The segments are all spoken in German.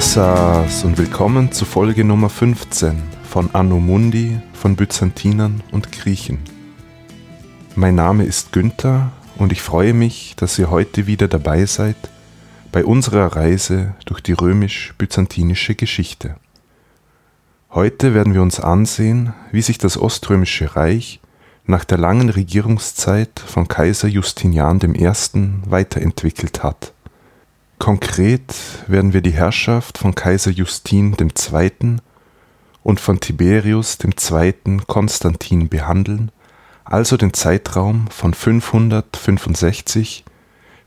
Yassas und willkommen zu Folge Nummer 15 von Anno Mundi von Byzantinern und Griechen. Mein Name ist Günther und ich freue mich, dass ihr heute wieder dabei seid bei unserer Reise durch die römisch-byzantinische Geschichte. Heute werden wir uns ansehen, wie sich das Oströmische Reich nach der langen Regierungszeit von Kaiser Justinian I. weiterentwickelt hat. Konkret werden wir die Herrschaft von Kaiser Justin II. und von Tiberius II. Konstantin behandeln, also den Zeitraum von 565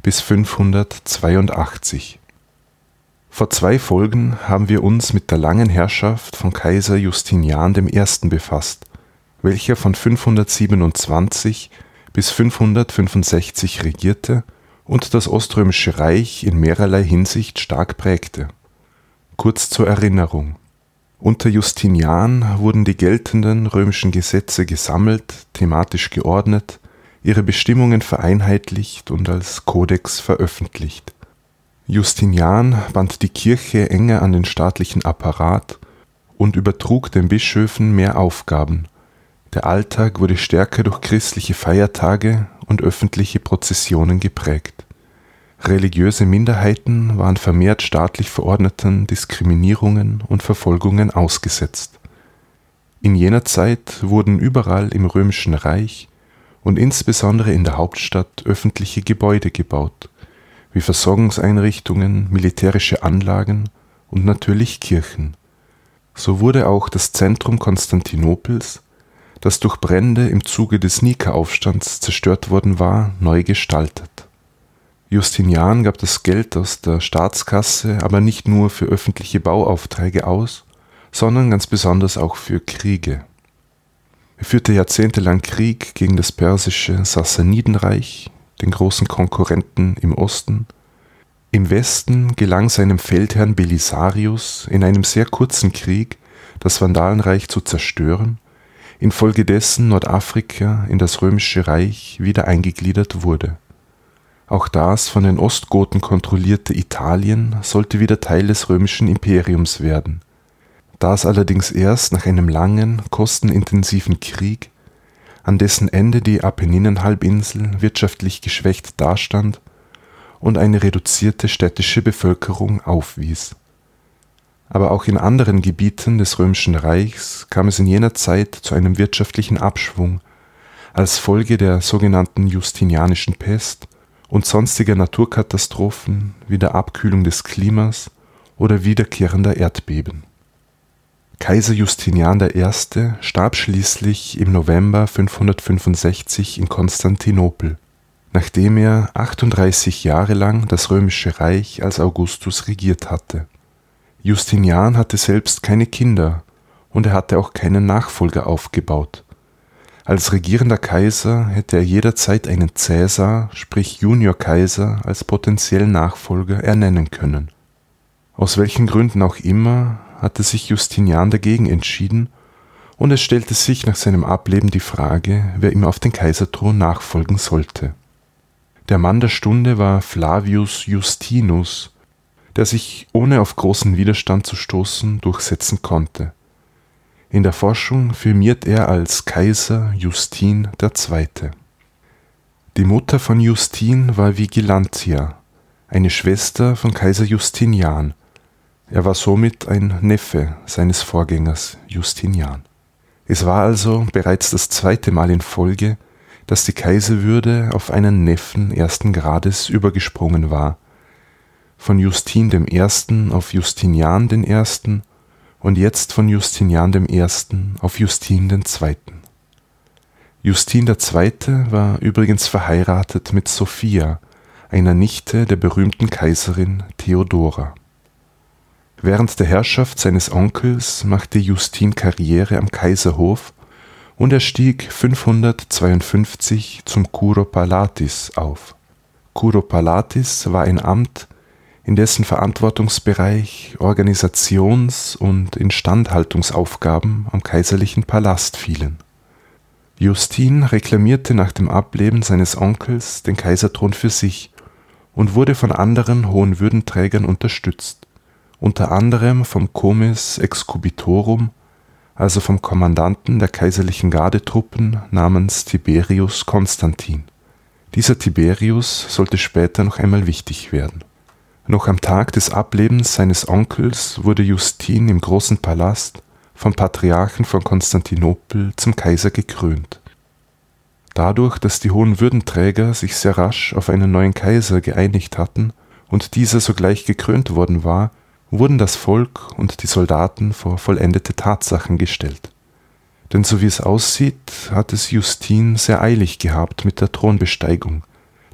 bis 582. Vor zwei Folgen haben wir uns mit der langen Herrschaft von Kaiser Justinian I. befasst, welcher von 527 bis 565 regierte und das Oströmische Reich in mehrerlei Hinsicht stark prägte. Kurz zur Erinnerung. Unter Justinian wurden die geltenden römischen Gesetze gesammelt, thematisch geordnet, ihre Bestimmungen vereinheitlicht und als Kodex veröffentlicht. Justinian band die Kirche enger an den staatlichen Apparat und übertrug den Bischöfen mehr Aufgaben. Der Alltag wurde stärker durch christliche Feiertage und öffentliche Prozessionen geprägt. Religiöse Minderheiten waren vermehrt staatlich verordneten Diskriminierungen und Verfolgungen ausgesetzt. In jener Zeit wurden überall im römischen Reich und insbesondere in der Hauptstadt öffentliche Gebäude gebaut, wie Versorgungseinrichtungen, militärische Anlagen und natürlich Kirchen. So wurde auch das Zentrum Konstantinopels das durch Brände im Zuge des Nika-Aufstands zerstört worden war, neu gestaltet. Justinian gab das Geld aus der Staatskasse aber nicht nur für öffentliche Bauaufträge aus, sondern ganz besonders auch für Kriege. Er führte jahrzehntelang Krieg gegen das persische Sassanidenreich, den großen Konkurrenten im Osten. Im Westen gelang seinem Feldherrn Belisarius in einem sehr kurzen Krieg das Vandalenreich zu zerstören infolgedessen Nordafrika in das Römische Reich wieder eingegliedert wurde. Auch das von den Ostgoten kontrollierte Italien sollte wieder Teil des römischen Imperiums werden. Da es allerdings erst nach einem langen, kostenintensiven Krieg, an dessen Ende die Apenninenhalbinsel wirtschaftlich geschwächt dastand und eine reduzierte städtische Bevölkerung aufwies aber auch in anderen Gebieten des Römischen Reichs kam es in jener Zeit zu einem wirtschaftlichen Abschwung als Folge der sogenannten Justinianischen Pest und sonstiger Naturkatastrophen wie der Abkühlung des Klimas oder wiederkehrender Erdbeben. Kaiser Justinian I. starb schließlich im November 565 in Konstantinopel, nachdem er 38 Jahre lang das Römische Reich als Augustus regiert hatte Justinian hatte selbst keine Kinder und er hatte auch keinen Nachfolger aufgebaut. Als regierender Kaiser hätte er jederzeit einen Cäsar, sprich Junior-Kaiser, als potenziellen Nachfolger ernennen können. Aus welchen Gründen auch immer hatte sich Justinian dagegen entschieden und es stellte sich nach seinem Ableben die Frage, wer ihm auf den Kaiserthron nachfolgen sollte. Der Mann der Stunde war Flavius Justinus, der sich ohne auf großen Widerstand zu stoßen durchsetzen konnte. In der Forschung firmiert er als Kaiser Justin II. Die Mutter von Justin war Vigilantia, eine Schwester von Kaiser Justinian. Er war somit ein Neffe seines Vorgängers Justinian. Es war also bereits das zweite Mal in Folge, dass die Kaiserwürde auf einen Neffen ersten Grades übergesprungen war, von Justin I. auf Justinian I. und jetzt von Justinian I. auf Justin II. Justin II. war übrigens verheiratet mit Sophia, einer Nichte der berühmten Kaiserin Theodora. Während der Herrschaft seines Onkels machte Justin Karriere am Kaiserhof und er stieg 552 zum Kuropalatis auf. Kuropalatis war ein Amt, in dessen Verantwortungsbereich Organisations- und Instandhaltungsaufgaben am kaiserlichen Palast fielen. Justin reklamierte nach dem Ableben seines Onkels den Kaiserthron für sich und wurde von anderen hohen Würdenträgern unterstützt, unter anderem vom Comes Excubitorum, also vom Kommandanten der kaiserlichen Gardetruppen namens Tiberius Constantin. Dieser Tiberius sollte später noch einmal wichtig werden. Noch am Tag des Ablebens seines Onkels wurde Justin im großen Palast vom Patriarchen von Konstantinopel zum Kaiser gekrönt. Dadurch, dass die hohen Würdenträger sich sehr rasch auf einen neuen Kaiser geeinigt hatten und dieser sogleich gekrönt worden war, wurden das Volk und die Soldaten vor vollendete Tatsachen gestellt. Denn so wie es aussieht, hat es Justin sehr eilig gehabt mit der Thronbesteigung,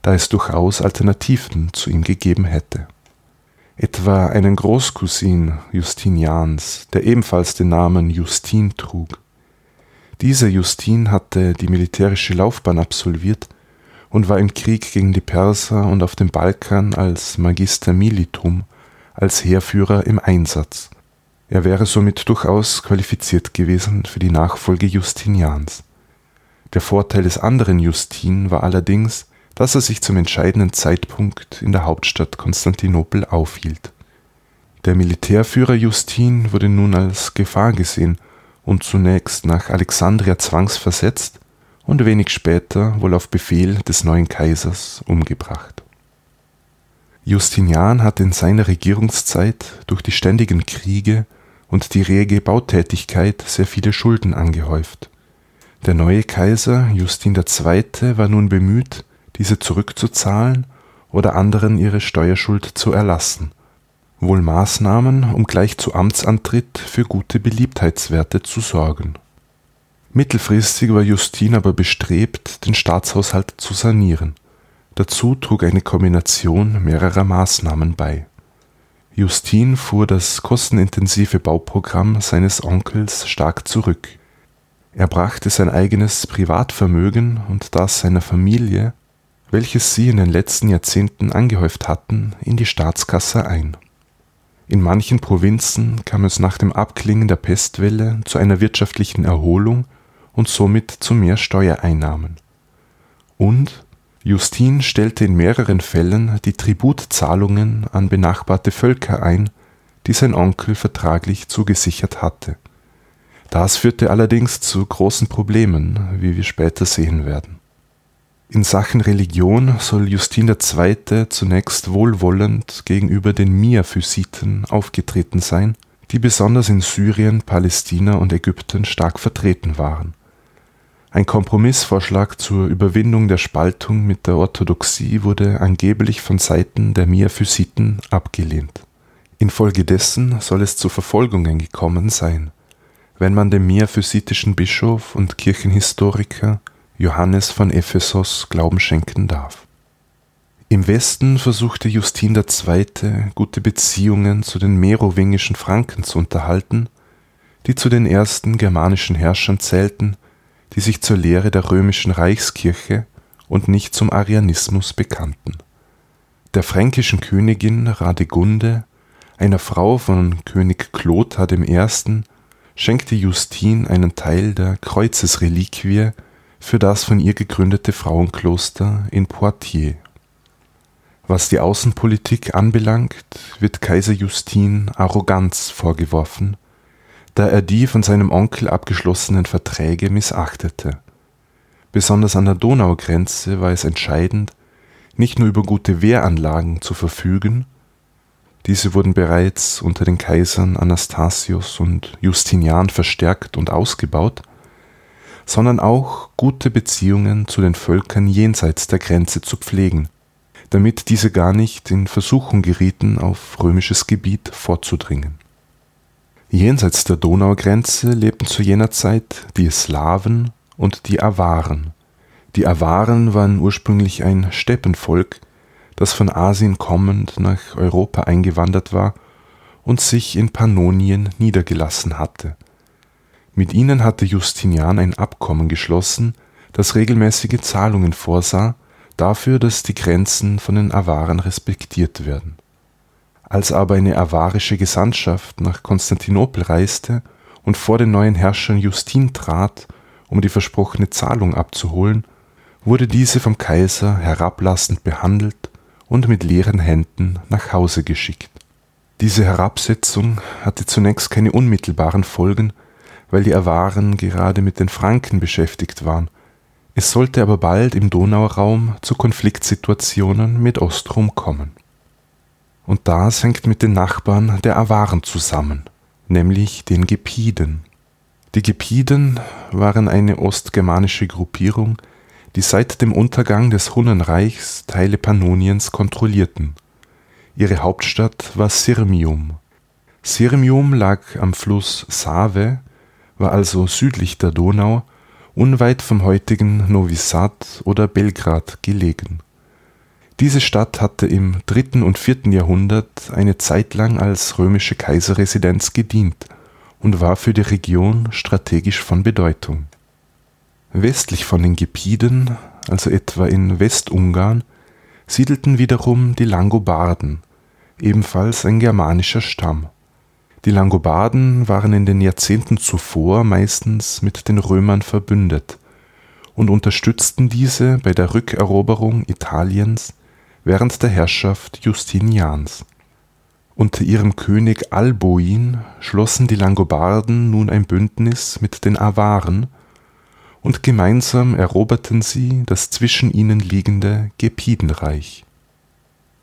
da es durchaus Alternativen zu ihm gegeben hätte. Etwa einen Großcousin Justinians, der ebenfalls den Namen Justin trug. Dieser Justin hatte die militärische Laufbahn absolviert und war im Krieg gegen die Perser und auf dem Balkan als Magister Militum als Heerführer im Einsatz. Er wäre somit durchaus qualifiziert gewesen für die Nachfolge Justinians. Der Vorteil des anderen Justin war allerdings, dass er sich zum entscheidenden Zeitpunkt in der Hauptstadt Konstantinopel aufhielt. Der Militärführer Justin wurde nun als Gefahr gesehen und zunächst nach Alexandria zwangsversetzt und wenig später wohl auf Befehl des neuen Kaisers umgebracht Justinian hatte in seiner Regierungszeit durch die ständigen Kriege und die rege Bautätigkeit sehr viele Schulden angehäuft. Der neue Kaiser Justin II. war nun bemüht, diese zurückzuzahlen oder anderen ihre Steuerschuld zu erlassen, wohl Maßnahmen, um gleich zu Amtsantritt für gute Beliebtheitswerte zu sorgen. Mittelfristig war Justin aber bestrebt, den Staatshaushalt zu sanieren Dazu trug eine Kombination mehrerer Maßnahmen bei. Justin fuhr das kostenintensive Bauprogramm seines Onkels stark zurück. Er brachte sein eigenes Privatvermögen und das seiner Familie, welches sie in den letzten Jahrzehnten angehäuft hatten, in die Staatskasse ein. In manchen Provinzen kam es nach dem Abklingen der Pestwelle zu einer wirtschaftlichen Erholung und somit zu mehr Steuereinnahmen. Und Justin stellte in mehreren Fällen die Tributzahlungen an benachbarte Völker ein, die sein Onkel vertraglich zugesichert hatte. Das führte allerdings zu großen Problemen, wie wir später sehen werden. In Sachen Religion soll Justin II. zunächst wohlwollend gegenüber den Miaphysiten aufgetreten sein, die besonders in Syrien, Palästina und Ägypten stark vertreten waren ein Kompromissvorschlag zur Überwindung der Spaltung mit der Orthodoxie wurde angeblich von Seiten der Miaphysiten abgelehnt. Infolgedessen soll es zu Verfolgungen gekommen sein, wenn man dem miaphysitischen Bischof und Kirchenhistoriker Johannes von Ephesos Glauben schenken darf. Im Westen versuchte Justin II. gute Beziehungen zu den merowingischen Franken zu unterhalten, die zu den ersten germanischen Herrschern zählten die sich zur Lehre der römischen Reichskirche und nicht zum Arianismus bekannten. Der fränkischen Königin Radegunde, einer Frau von König Clothar I., schenkte Justin einen Teil der Kreuzesreliquie für das von ihr gegründete Frauenkloster in Poitiers. Was die Außenpolitik anbelangt, wird Kaiser Justin Arroganz vorgeworfen da er die von seinem Onkel abgeschlossenen Verträge missachtete. Besonders an der Donaugrenze war es entscheidend, nicht nur über gute Wehranlagen zu verfügen, diese wurden bereits unter den Kaisern Anastasius und Justinian verstärkt und ausgebaut, sondern auch gute Beziehungen zu den Völkern jenseits der Grenze zu pflegen, damit diese gar nicht in Versuchung gerieten, auf römisches Gebiet vorzudringen Jenseits der Donaugrenze lebten zu jener Zeit die Slawen und die Awaren. Die Awaren waren ursprünglich ein Steppenvolk, das von Asien kommend nach Europa eingewandert war und sich in Pannonien niedergelassen hatte. Mit ihnen hatte Justinian ein Abkommen geschlossen, das regelmäßige Zahlungen vorsah, dafür, dass die Grenzen von den Awaren respektiert werden als aber eine avarische Gesandtschaft nach Konstantinopel reiste und vor den neuen Herrschern Justin trat, um die versprochene Zahlung abzuholen, wurde diese vom Kaiser herablassend behandelt und mit leeren Händen nach Hause geschickt. Diese Herabsetzung hatte zunächst keine unmittelbaren Folgen, weil die Awaren gerade mit den Franken beschäftigt waren. Es sollte aber bald im Donauraum zu Konfliktsituationen mit Ostrom kommen. Und das hängt mit den Nachbarn der Awaren zusammen, nämlich den Gepiden. Die Gepiden waren eine ostgermanische Gruppierung, die seit dem Untergang des Hunnenreichs Teile Pannoniens kontrollierten. Ihre Hauptstadt war Sirmium. Sirmium lag am Fluss Save, war also südlich der Donau, unweit vom heutigen Novi Sad oder Belgrad gelegen. Diese Stadt hatte im dritten und vierten Jahrhundert eine Zeit lang als römische Kaiserresidenz gedient und war für die Region strategisch von Bedeutung. Westlich von den Gepiden, also etwa in Westungarn, siedelten wiederum die Langobarden, ebenfalls ein germanischer Stamm. Die Langobarden waren in den Jahrzehnten zuvor meistens mit den Römern verbündet und unterstützten diese bei der Rückeroberung Italiens während der Herrschaft Justinians unter ihrem König Alboin schlossen die Langobarden nun ein Bündnis mit den Awaren, und gemeinsam eroberten sie das zwischen ihnen liegende Gepidenreich.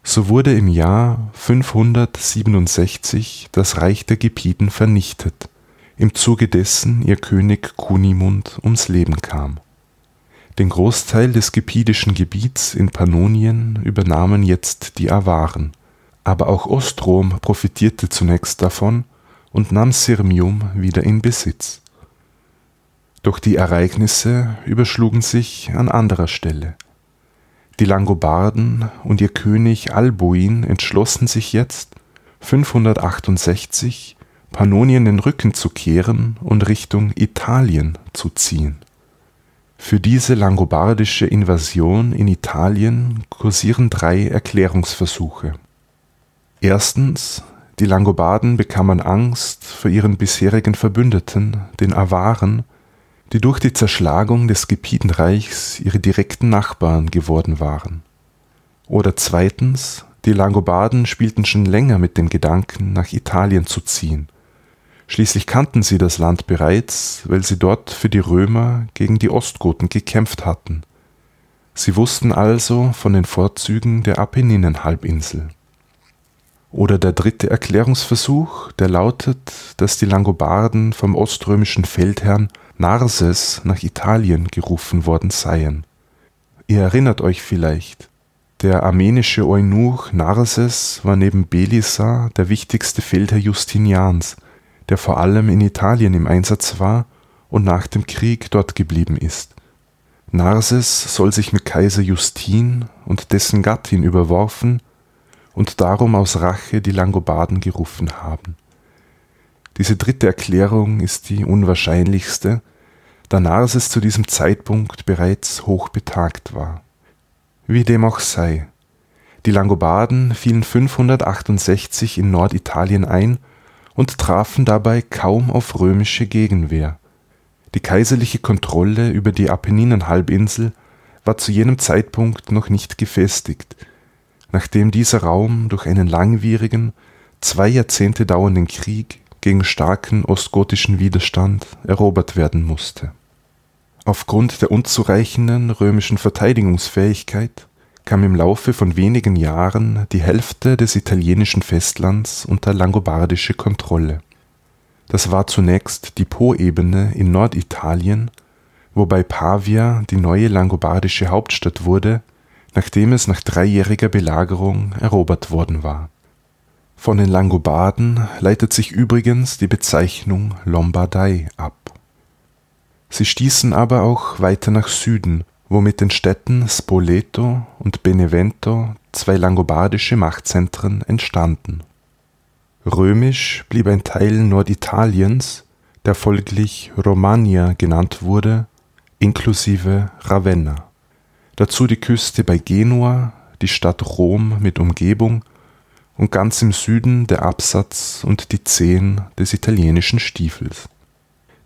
So wurde im Jahr 567 das Reich der Gepiden vernichtet, im Zuge dessen ihr König Kunimund ums Leben kam. Den Großteil des gepidischen Gebiets in Pannonien übernahmen jetzt die Awaren aber auch Ostrom profitierte zunächst davon und nahm Sirmium wieder in Besitz. Doch die Ereignisse überschlugen sich an anderer Stelle. Die Langobarden und ihr König Alboin entschlossen sich jetzt, 568 Pannonien den Rücken zu kehren und Richtung Italien zu ziehen. Für diese langobardische Invasion in Italien kursieren drei Erklärungsversuche Erstens, die Langobarden bekamen Angst vor ihren bisherigen Verbündeten, den Awaren, die durch die Zerschlagung des Gepidenreichs ihre direkten Nachbarn geworden waren. Oder zweitens, die Langobarden spielten schon länger mit dem Gedanken, nach Italien zu ziehen. Schließlich kannten sie das Land bereits, weil sie dort für die Römer gegen die Ostgoten gekämpft hatten. Sie wussten also von den Vorzügen der Apenninenhalbinsel. Oder der dritte Erklärungsversuch, der lautet, dass die Langobarden vom oströmischen Feldherrn Narses nach Italien gerufen worden seien. Ihr erinnert euch vielleicht, der armenische Eunuch Narses war neben Belisar der wichtigste Feldherr Justinians, der vor allem in Italien im Einsatz war und nach dem Krieg dort geblieben ist. Narses soll sich mit Kaiser Justin und dessen Gattin überworfen und darum aus Rache die Langobarden gerufen haben. Diese dritte Erklärung ist die unwahrscheinlichste, da Narses zu diesem Zeitpunkt bereits hochbetagt war. Wie dem auch sei, die Langobarden fielen 568 in Norditalien ein und trafen dabei kaum auf römische Gegenwehr. Die kaiserliche Kontrolle über die Apenninenhalbinsel war zu jenem Zeitpunkt noch nicht gefestigt, nachdem dieser Raum durch einen langwierigen, zwei Jahrzehnte dauernden Krieg gegen starken ostgotischen Widerstand erobert werden musste. Aufgrund der unzureichenden römischen Verteidigungsfähigkeit kam im Laufe von wenigen Jahren die Hälfte des italienischen Festlands unter langobardische Kontrolle. Das war zunächst die Poebene in Norditalien, wobei Pavia die neue langobardische Hauptstadt wurde nachdem es nach dreijähriger Belagerung erobert worden war. Von den Langobarden leitet sich übrigens die Bezeichnung Lombardei ab. Sie stießen aber auch weiter nach Süden, wo mit den Städten Spoleto und Benevento zwei langobardische Machtzentren entstanden. Römisch blieb ein Teil Norditaliens, der folglich Romagna genannt wurde, inklusive Ravenna dazu die Küste bei Genua, die Stadt Rom mit Umgebung und ganz im Süden der Absatz und die Zehen des italienischen Stiefels.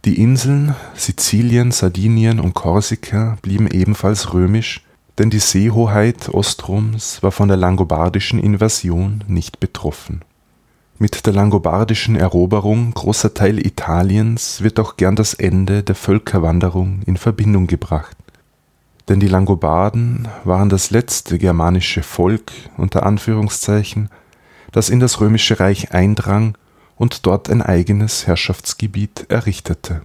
Die Inseln Sizilien, Sardinien und Korsika blieben ebenfalls römisch, denn die Seehoheit Ostroms war von der langobardischen Invasion nicht betroffen. Mit der langobardischen Eroberung großer Teile Italiens wird auch gern das Ende der Völkerwanderung in Verbindung gebracht. Denn die Langobarden waren das letzte germanische Volk unter Anführungszeichen, das in das römische Reich eindrang und dort ein eigenes Herrschaftsgebiet errichtete.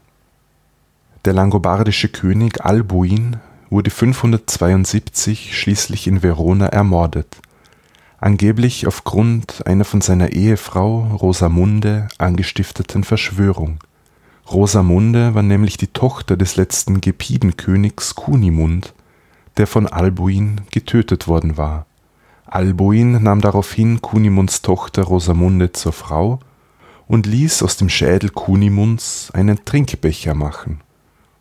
Der langobardische König Albuin wurde 572 schließlich in Verona ermordet angeblich aufgrund einer von seiner Ehefrau Rosamunde angestifteten Verschwörung. Rosamunde war nämlich die Tochter des letzten Gepidenkönigs Kunimund, der von Albuin getötet worden war. Albuin nahm daraufhin Kunimunds Tochter Rosamunde zur Frau und ließ aus dem Schädel Kunimunds einen Trinkbecher machen,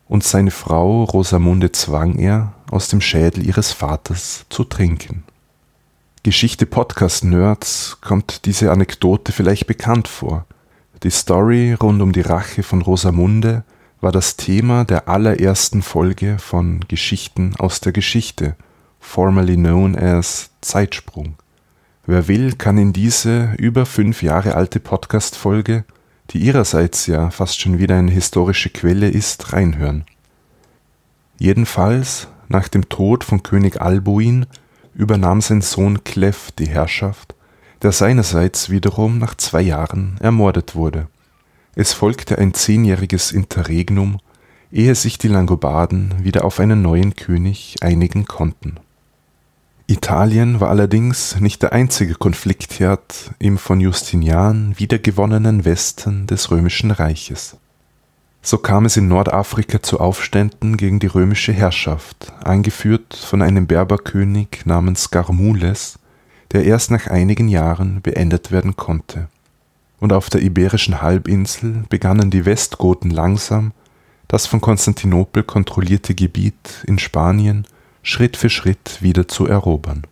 und seine Frau Rosamunde zwang er, aus dem Schädel ihres Vaters zu trinken. Geschichte Podcast-Nerds kommt diese Anekdote vielleicht bekannt vor. Die Story rund um die Rache von Rosamunde war das Thema der allerersten Folge von Geschichten aus der Geschichte, formerly known as Zeitsprung. Wer will, kann in diese über fünf Jahre alte Podcast-Folge, die ihrerseits ja fast schon wieder eine historische Quelle ist, reinhören. Jedenfalls, nach dem Tod von König Albuin übernahm sein Sohn Clef die Herrschaft, der seinerseits wiederum nach zwei Jahren ermordet wurde. Es folgte ein zehnjähriges Interregnum, ehe sich die Langobarden wieder auf einen neuen König einigen konnten. Italien war allerdings nicht der einzige Konfliktherd im von Justinian wiedergewonnenen Westen des römischen Reiches. So kam es in Nordafrika zu Aufständen gegen die römische Herrschaft, angeführt von einem Berberkönig namens Garmules, der erst nach einigen Jahren beendet werden konnte. Und auf der iberischen Halbinsel begannen die Westgoten langsam, das von Konstantinopel kontrollierte Gebiet in Spanien Schritt für Schritt wieder zu erobern.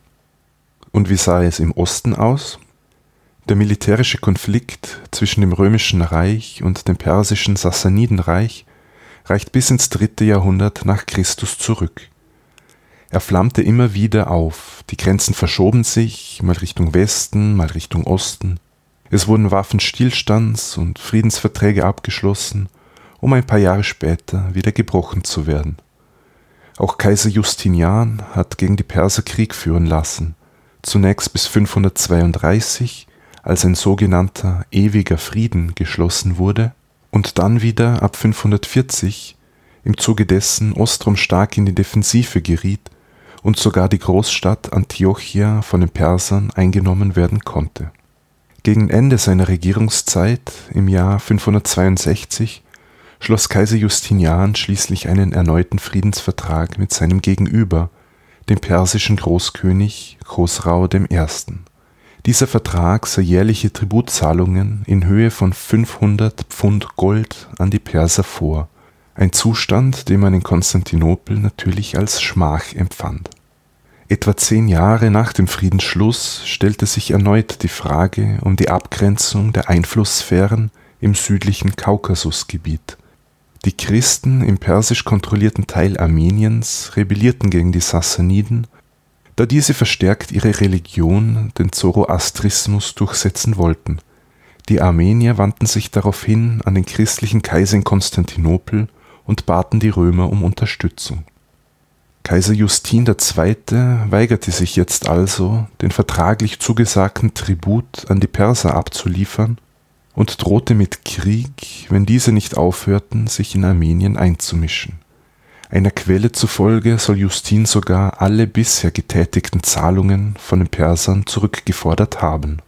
Und wie sah es im Osten aus? Der militärische Konflikt zwischen dem Römischen Reich und dem persischen Sassanidenreich reicht bis ins dritte Jahrhundert nach Christus zurück. Er flammte immer wieder auf, die Grenzen verschoben sich, mal Richtung Westen, mal Richtung Osten. Es wurden Waffenstillstands- und Friedensverträge abgeschlossen, um ein paar Jahre später wieder gebrochen zu werden. Auch Kaiser Justinian hat gegen die Perser Krieg führen lassen, zunächst bis 532 als ein sogenannter ewiger Frieden geschlossen wurde und dann wieder ab 540 im Zuge dessen Ostrom stark in die Defensive geriet und sogar die Großstadt Antiochia von den Persern eingenommen werden konnte. Gegen Ende seiner Regierungszeit im Jahr 562 schloss Kaiser Justinian schließlich einen erneuten Friedensvertrag mit seinem Gegenüber, dem persischen Großkönig Chosrau I. Dieser Vertrag sah jährliche Tributzahlungen in Höhe von 500 Pfund Gold an die Perser vor, ein Zustand, den man in Konstantinopel natürlich als Schmach empfand. Etwa zehn Jahre nach dem Friedensschluss stellte sich erneut die Frage um die Abgrenzung der Einflusssphären im südlichen Kaukasusgebiet. Die Christen im persisch kontrollierten Teil Armeniens rebellierten gegen die Sassaniden da diese verstärkt ihre Religion, den Zoroastrismus, durchsetzen wollten. Die Armenier wandten sich daraufhin an den christlichen Kaiser in Konstantinopel und baten die Römer um Unterstützung. Kaiser Justin II. weigerte sich jetzt also, den vertraglich zugesagten Tribut an die Perser abzuliefern und drohte mit Krieg, wenn diese nicht aufhörten, sich in Armenien einzumischen einer Quelle zufolge soll Justin sogar alle bisher getätigten Zahlungen von den Persern zurückgefordert haben.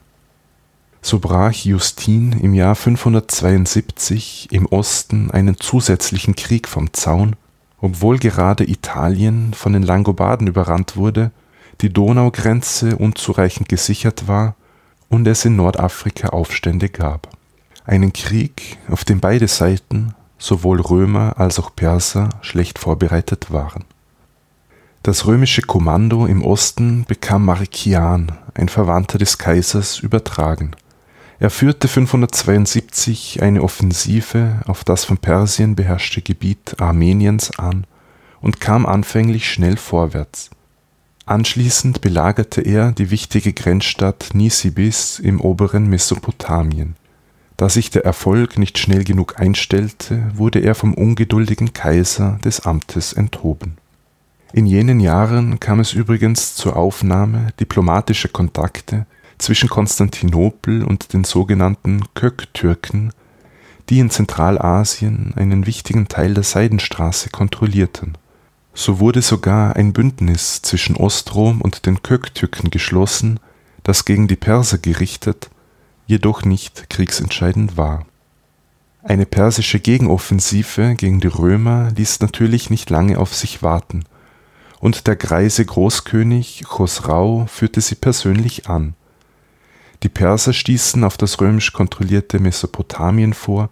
So brach Justin im Jahr 572 im Osten einen zusätzlichen Krieg vom Zaun, obwohl gerade Italien von den Langobarden überrannt wurde, die Donaugrenze unzureichend gesichert war und es in Nordafrika Aufstände gab. Einen Krieg, auf dem beide Seiten sowohl Römer als auch Perser schlecht vorbereitet waren. Das römische Kommando im Osten bekam Marikian, ein Verwandter des Kaisers, übertragen. Er führte 572 eine Offensive auf das von Persien beherrschte Gebiet Armeniens an und kam anfänglich schnell vorwärts. Anschließend belagerte er die wichtige Grenzstadt Nisibis im oberen Mesopotamien. Da sich der Erfolg nicht schnell genug einstellte, wurde er vom ungeduldigen Kaiser des Amtes enthoben. In jenen Jahren kam es übrigens zur Aufnahme diplomatischer Kontakte zwischen Konstantinopel und den sogenannten Köktürken, die in Zentralasien einen wichtigen Teil der Seidenstraße kontrollierten. So wurde sogar ein Bündnis zwischen Ostrom und den Köktürken geschlossen, das gegen die Perser gerichtet jedoch nicht kriegsentscheidend war. Eine persische Gegenoffensive gegen die Römer ließ natürlich nicht lange auf sich warten, und der greise Großkönig Chosrau führte sie persönlich an. Die Perser stießen auf das römisch kontrollierte Mesopotamien vor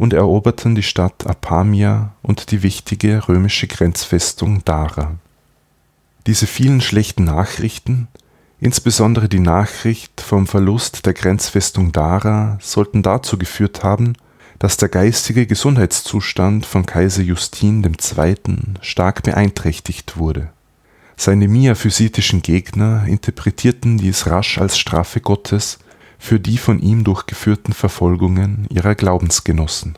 und eroberten die Stadt Apamia und die wichtige römische Grenzfestung Dara. Diese vielen schlechten Nachrichten Insbesondere die Nachricht vom Verlust der Grenzfestung Dara sollten dazu geführt haben, dass der geistige Gesundheitszustand von Kaiser Justin II. stark beeinträchtigt wurde. Seine miaphysitischen Gegner interpretierten dies rasch als Strafe Gottes für die von ihm durchgeführten Verfolgungen ihrer Glaubensgenossen.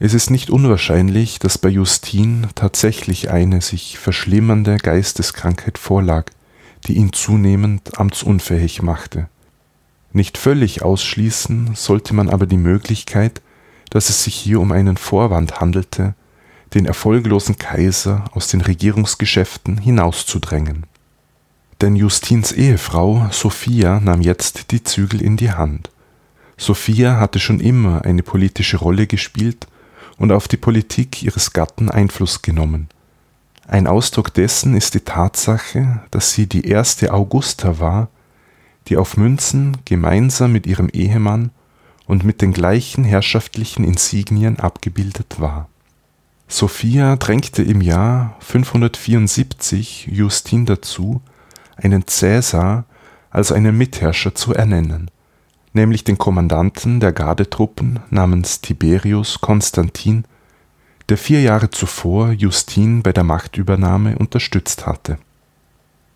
Es ist nicht unwahrscheinlich, dass bei Justin tatsächlich eine sich verschlimmernde Geisteskrankheit vorlag, die ihn zunehmend amtsunfähig machte. Nicht völlig ausschließen sollte man aber die Möglichkeit, dass es sich hier um einen Vorwand handelte, den erfolglosen Kaiser aus den Regierungsgeschäften hinauszudrängen. Denn Justins Ehefrau Sophia nahm jetzt die Zügel in die Hand. Sophia hatte schon immer eine politische Rolle gespielt und auf die Politik ihres Gatten Einfluss genommen. Ein Ausdruck dessen ist die Tatsache, dass sie die erste Augusta war, die auf Münzen gemeinsam mit ihrem Ehemann und mit den gleichen herrschaftlichen Insignien abgebildet war. Sophia drängte im Jahr 574 Justin dazu, einen Cäsar, also einen Mitherrscher, zu ernennen, nämlich den Kommandanten der Gardetruppen namens Tiberius Konstantin der vier Jahre zuvor Justin bei der Machtübernahme unterstützt hatte.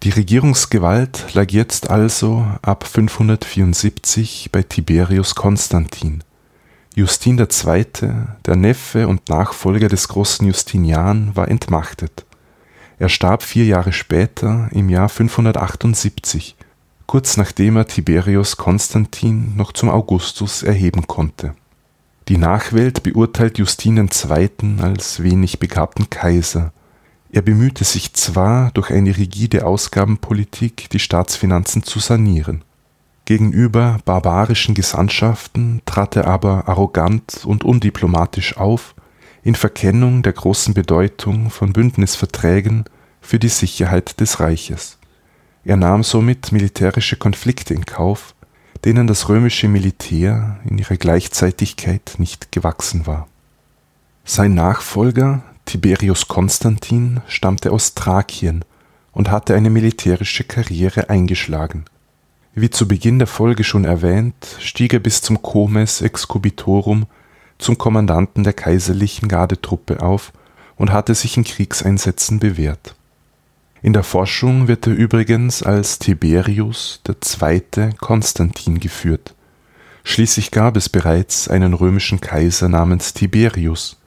Die Regierungsgewalt lag jetzt also ab 574 bei Tiberius Konstantin. Justin II., der Neffe und Nachfolger des großen Justinian, war entmachtet. Er starb vier Jahre später im Jahr 578, kurz nachdem er Tiberius Konstantin noch zum Augustus erheben konnte die Nachwelt beurteilt Justin II. als wenig begabten Kaiser. Er bemühte sich zwar, durch eine rigide Ausgabenpolitik die Staatsfinanzen zu sanieren. Gegenüber barbarischen Gesandtschaften trat er aber arrogant und undiplomatisch auf, in Verkennung der großen Bedeutung von Bündnisverträgen für die Sicherheit des Reiches. Er nahm somit militärische Konflikte in Kauf, denen das römische Militär in ihrer Gleichzeitigkeit nicht gewachsen war. Sein Nachfolger Tiberius Konstantin stammte aus Thrakien und hatte eine militärische Karriere eingeschlagen. Wie zu Beginn der Folge schon erwähnt, stieg er bis zum Comes Excubitorum zum Kommandanten der kaiserlichen Gardetruppe auf und hatte sich in Kriegseinsätzen bewährt in der Forschung wird er übrigens als Tiberius II. Konstantin geführt. Schließlich gab es bereits einen römischen Kaiser namens Tiberius,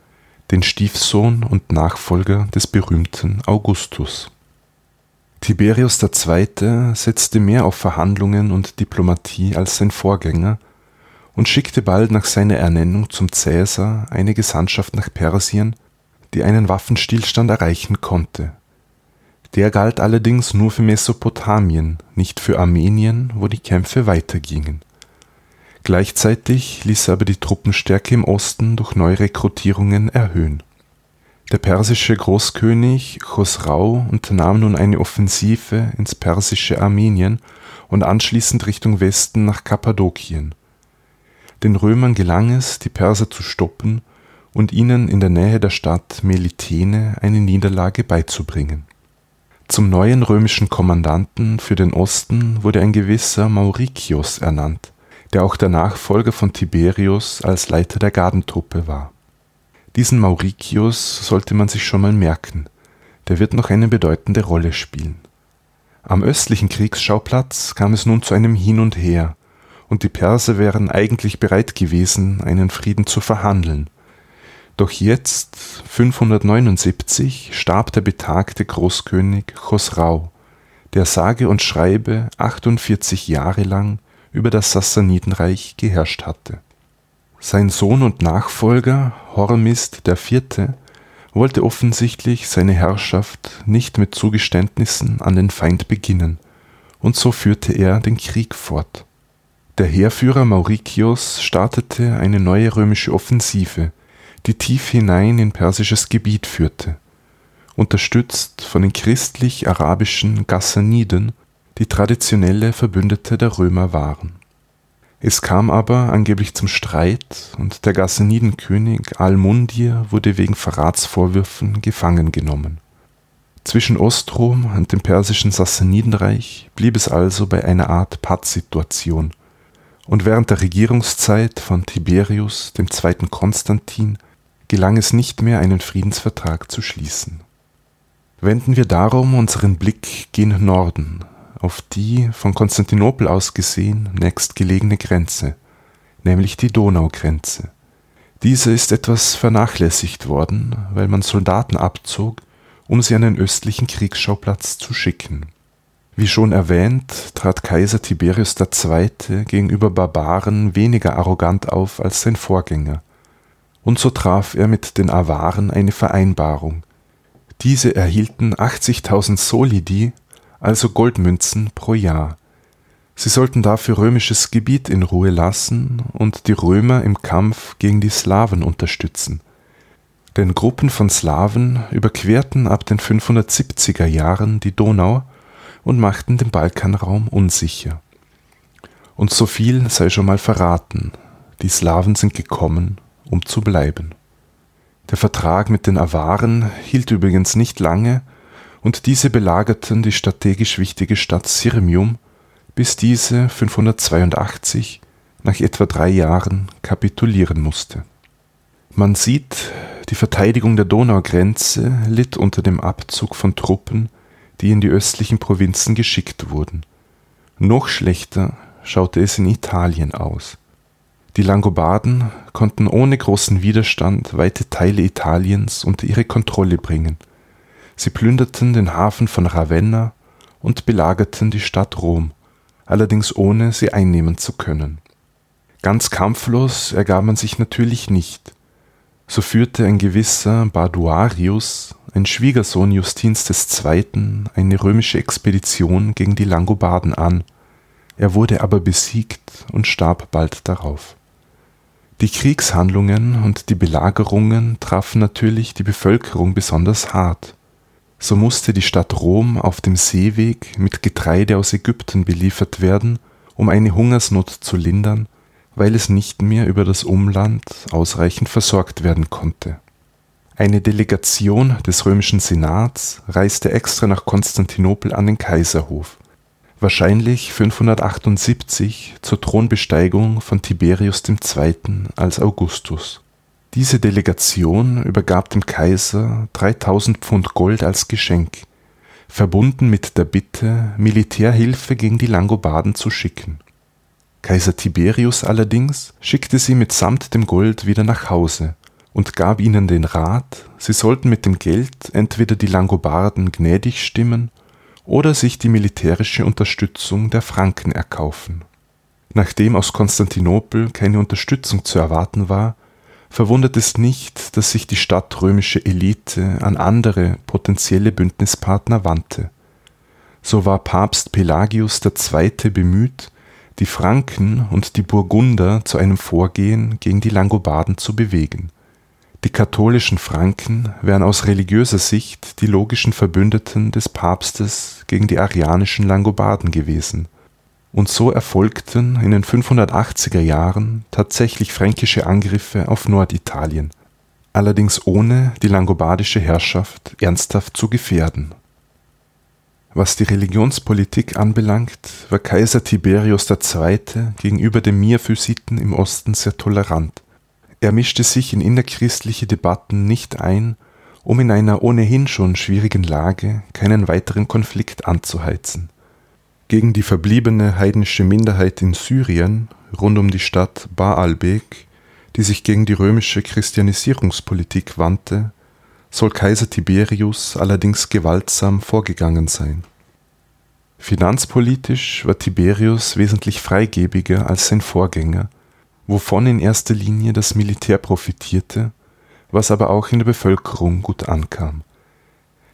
den Stiefsohn und Nachfolger des berühmten Augustus. Tiberius II. setzte mehr auf Verhandlungen und Diplomatie als sein Vorgänger und schickte bald nach seiner Ernennung zum Cäsar eine Gesandtschaft nach Persien, die einen Waffenstillstand erreichen konnte der galt allerdings nur für Mesopotamien, nicht für Armenien, wo die Kämpfe weitergingen. Gleichzeitig ließ er aber die Truppenstärke im Osten durch Neurekrutierungen erhöhen. Der persische Großkönig Chosrau unternahm nun eine Offensive ins persische Armenien und anschließend Richtung Westen nach Kappadokien. Den Römern gelang es, die Perser zu stoppen und ihnen in der Nähe der Stadt Melitene eine Niederlage beizubringen zum neuen römischen Kommandanten für den Osten wurde ein gewisser Mauricius ernannt, der auch der Nachfolger von Tiberius als Leiter der Gardentruppe war. Diesen Mauricius sollte man sich schon mal merken, der wird noch eine bedeutende Rolle spielen. Am östlichen Kriegsschauplatz kam es nun zu einem Hin und Her, und die Perser wären eigentlich bereit gewesen, einen Frieden zu verhandeln. Doch jetzt, 579, starb der betagte Großkönig Chosrau, der sage und schreibe 48 Jahre lang über das Sassanidenreich geherrscht hatte. Sein Sohn und Nachfolger Hormizd IV wollte offensichtlich seine Herrschaft nicht mit Zugeständnissen an den Feind beginnen, und so führte er den Krieg fort. Der Heerführer Maurikios startete eine neue römische Offensive, die tief hinein in persisches Gebiet führte, unterstützt von den christlich-arabischen Ghassaniden, die traditionelle Verbündete der Römer waren. Es kam aber angeblich zum Streit und der Gassanidenkönig Al-Mundir wurde wegen Verratsvorwürfen gefangen genommen. Zwischen Ostrom und dem persischen Sassanidenreich blieb es also bei einer Art Pattsituation, und während der Regierungszeit von Tiberius, dem zweiten Konstantin, gelang es nicht mehr, einen Friedensvertrag zu schließen. Wenden wir darum unseren Blick gen Norden, auf die von Konstantinopel aus gesehen nächstgelegene Grenze, nämlich die Donaugrenze. Diese ist etwas vernachlässigt worden, weil man Soldaten abzog, um sie an den östlichen Kriegsschauplatz zu schicken. Wie schon erwähnt, trat Kaiser Tiberius II. gegenüber Barbaren weniger arrogant auf als sein Vorgänger. Und so traf er mit den Awaren eine Vereinbarung. Diese erhielten 80.000 Solidi also Goldmünzen pro Jahr. Sie sollten dafür römisches Gebiet in Ruhe lassen und die Römer im Kampf gegen die Slawen unterstützen. Denn Gruppen von Slawen überquerten ab den 570er Jahren die Donau und machten den Balkanraum unsicher. Und so viel sei schon mal verraten, die Slawen sind gekommen, um zu bleiben. Der Vertrag mit den Awaren hielt übrigens nicht lange und diese belagerten die strategisch wichtige Stadt Sirmium, bis diese 582 nach etwa drei Jahren kapitulieren musste. Man sieht, die Verteidigung der Donaugrenze litt unter dem Abzug von Truppen, die in die östlichen Provinzen geschickt wurden. Noch schlechter schaute es in Italien aus. Die Langobarden konnten ohne großen Widerstand weite Teile Italiens unter ihre Kontrolle bringen – Sie plünderten den Hafen von Ravenna und belagerten die Stadt Rom, allerdings ohne sie einnehmen zu können. Ganz kampflos ergab man sich natürlich nicht. So führte ein gewisser Baduarius, ein Schwiegersohn Justins II., eine römische Expedition gegen die Langobarden an. Er wurde aber besiegt und starb bald darauf. Die Kriegshandlungen und die Belagerungen trafen natürlich die Bevölkerung besonders hart so musste die Stadt Rom auf dem Seeweg mit Getreide aus Ägypten beliefert werden, um eine Hungersnot zu lindern, weil es nicht mehr über das Umland ausreichend versorgt werden konnte. Eine Delegation des römischen Senats reiste extra nach Konstantinopel an den Kaiserhof, wahrscheinlich 578 zur Thronbesteigung von Tiberius II. als Augustus diese Delegation übergab dem Kaiser 3000 Pfund Gold als Geschenk, verbunden mit der Bitte, Militärhilfe gegen die Langobarden zu schicken. Kaiser Tiberius allerdings schickte sie mitsamt dem Gold wieder nach Hause und gab ihnen den Rat, sie sollten mit dem Geld entweder die Langobarden gnädig stimmen oder sich die militärische Unterstützung der Franken erkaufen. Nachdem aus Konstantinopel keine Unterstützung zu erwarten war, verwundert es nicht, dass sich die stadtrömische Elite an andere potenzielle Bündnispartner wandte. So war Papst Pelagius II. bemüht, die Franken und die Burgunder zu einem Vorgehen gegen die Langobarden zu bewegen. Die katholischen Franken wären aus religiöser Sicht die logischen Verbündeten des Papstes gegen die arianischen Langobarden gewesen und so erfolgten in den 580er Jahren tatsächlich fränkische Angriffe auf Norditalien, allerdings ohne die langobardische Herrschaft ernsthaft zu gefährden. Was die Religionspolitik anbelangt, war Kaiser Tiberius II. gegenüber den Miaphysiten im Osten sehr tolerant. Er mischte sich in innerchristliche Debatten nicht ein, um in einer ohnehin schon schwierigen Lage keinen weiteren Konflikt anzuheizen Gegen die verbliebene heidnische Minderheit in Syrien rund um die Stadt Baalbek, die sich gegen die römische Christianisierungspolitik wandte, soll Kaiser Tiberius allerdings gewaltsam vorgegangen sein. Finanzpolitisch war Tiberius wesentlich freigebiger als sein Vorgänger, wovon in erster Linie das Militär profitierte, was aber auch in der Bevölkerung gut ankam.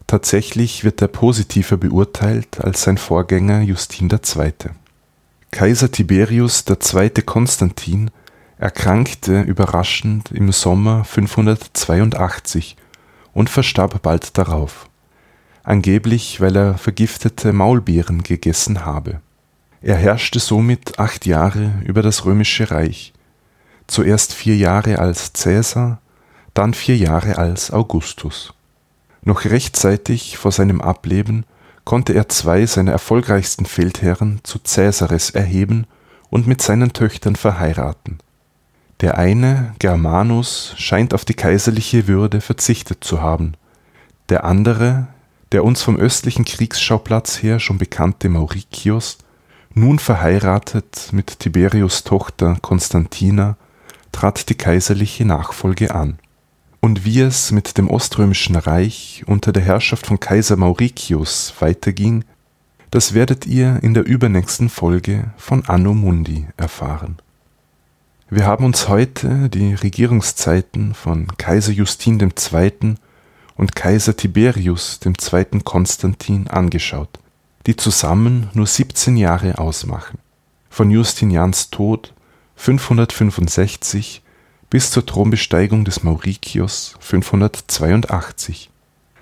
Tatsächlich wird er positiver beurteilt als sein Vorgänger Justin II. Kaiser Tiberius II. Konstantin erkrankte überraschend im Sommer 582 und verstarb bald darauf, angeblich weil er vergiftete Maulbeeren gegessen habe. Er herrschte somit acht Jahre über das römische Reich, zuerst vier Jahre als Cäsar, dann vier Jahre als Augustus. Noch rechtzeitig vor seinem Ableben konnte er zwei seiner erfolgreichsten Feldherren zu Cäsares erheben und mit seinen Töchtern verheiraten der eine, Germanus, scheint auf die kaiserliche Würde verzichtet zu haben, der andere, der uns vom östlichen Kriegsschauplatz her schon bekannte Mauricius, nun verheiratet mit Tiberius Tochter Constantina, trat die kaiserliche Nachfolge an. Und wie es mit dem Oströmischen Reich unter der Herrschaft von Kaiser Mauricius weiterging, das werdet ihr in der übernächsten Folge von Anno Mundi erfahren wir haben uns heute die Regierungszeiten von Kaiser Justin II. und Kaiser Tiberius II. Konstantin angeschaut, die zusammen nur 17 Jahre ausmachen, von Justinians Tod 565 bis zur Thronbesteigung des Mauricius 582.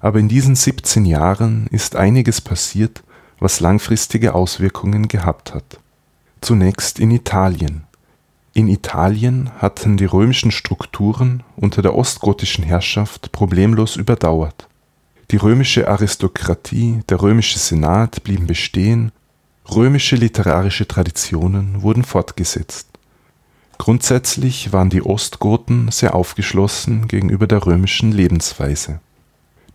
Aber in diesen 17 Jahren ist einiges passiert, was langfristige Auswirkungen gehabt hat. Zunächst in Italien in Italien hatten die römischen Strukturen unter der ostgotischen Herrschaft problemlos überdauert. Die römische Aristokratie, der römische Senat blieben bestehen, römische literarische Traditionen wurden fortgesetzt. Grundsätzlich waren die Ostgoten sehr aufgeschlossen gegenüber der römischen Lebensweise.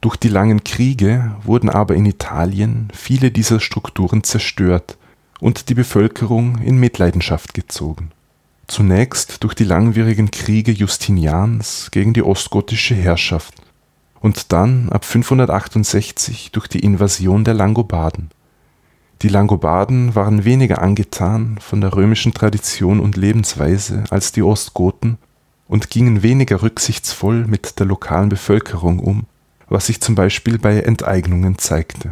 Durch die langen Kriege wurden aber in Italien viele dieser Strukturen zerstört und die Bevölkerung in Mitleidenschaft gezogen zunächst durch die langwierigen Kriege Justinians gegen die ostgotische Herrschaft und dann ab 568 durch die Invasion der Langobarden. Die Langobarden waren weniger angetan von der römischen Tradition und Lebensweise als die Ostgoten und gingen weniger rücksichtsvoll mit der lokalen Bevölkerung um, was sich zum Beispiel bei Enteignungen zeigte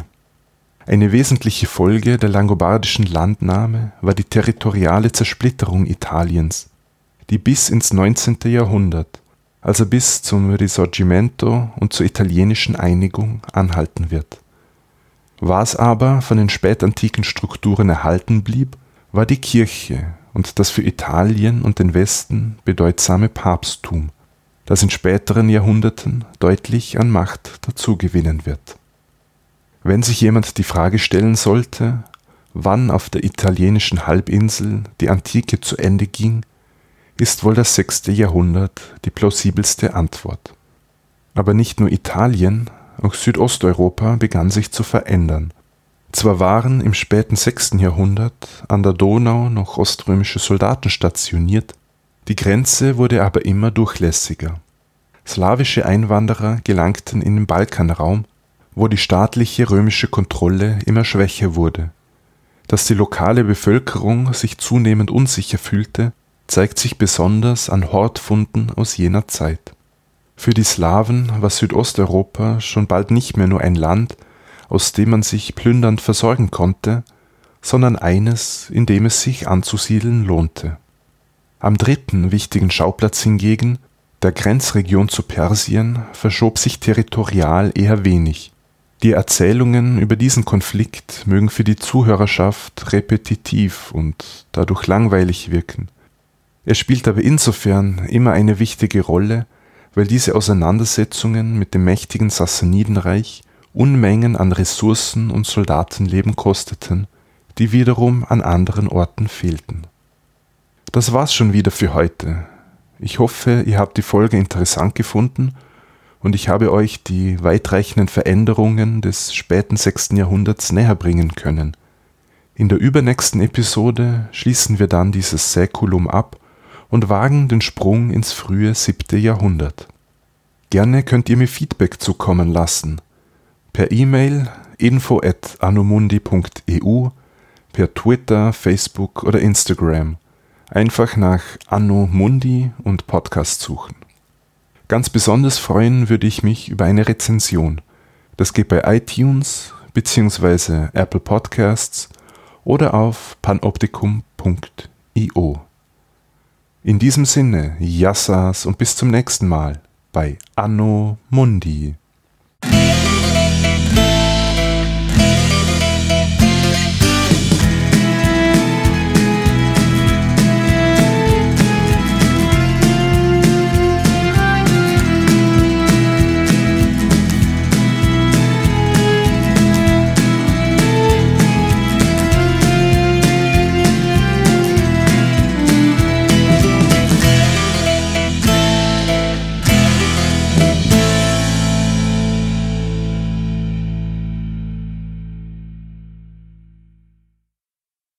eine wesentliche Folge der langobardischen Landnahme war die territoriale Zersplitterung Italiens, die bis ins 19. Jahrhundert, also bis zum Risorgimento und zur italienischen Einigung, anhalten wird. Was aber von den spätantiken Strukturen erhalten blieb, war die Kirche und das für Italien und den Westen bedeutsame Papsttum, das in späteren Jahrhunderten deutlich an Macht dazugewinnen wird wenn sich jemand die Frage stellen sollte, wann auf der italienischen Halbinsel die Antike zu Ende ging, ist wohl das sechste Jahrhundert die plausibelste Antwort. Aber nicht nur Italien, auch Südosteuropa begann sich zu verändern. Zwar waren im späten sechsten Jahrhundert an der Donau noch oströmische Soldaten stationiert, die Grenze wurde aber immer durchlässiger. Slawische Einwanderer gelangten in den Balkanraum wo die staatliche römische Kontrolle immer schwächer wurde. Dass die lokale Bevölkerung sich zunehmend unsicher fühlte, zeigt sich besonders an Hortfunden aus jener Zeit. Für die Slawen war Südosteuropa schon bald nicht mehr nur ein Land, aus dem man sich plündernd versorgen konnte, sondern eines, in dem es sich anzusiedeln lohnte. Am dritten wichtigen Schauplatz hingegen, der Grenzregion zu Persien, verschob sich territorial eher wenig, die Erzählungen über diesen Konflikt mögen für die Zuhörerschaft repetitiv und dadurch langweilig wirken. Er spielt aber insofern immer eine wichtige Rolle, weil diese Auseinandersetzungen mit dem mächtigen Sassanidenreich Unmengen an Ressourcen und Soldatenleben kosteten, die wiederum an anderen Orten fehlten. Das war's schon wieder für heute. Ich hoffe, ihr habt die Folge interessant gefunden und ich habe euch die weitreichenden Veränderungen des späten 6. Jahrhunderts näher bringen können. In der übernächsten Episode schließen wir dann dieses Säkulum ab und wagen den Sprung ins frühe siebte Jahrhundert. Gerne könnt ihr mir Feedback zukommen lassen. Per E-Mail info at anomundi.eu, per Twitter, Facebook oder Instagram. Einfach nach Anno Mundi und Podcast suchen. Ganz besonders freuen würde ich mich über eine Rezension. Das geht bei iTunes bzw. Apple Podcasts oder auf panoptikum.io. In diesem Sinne, Jassas und bis zum nächsten Mal bei Anno Mundi.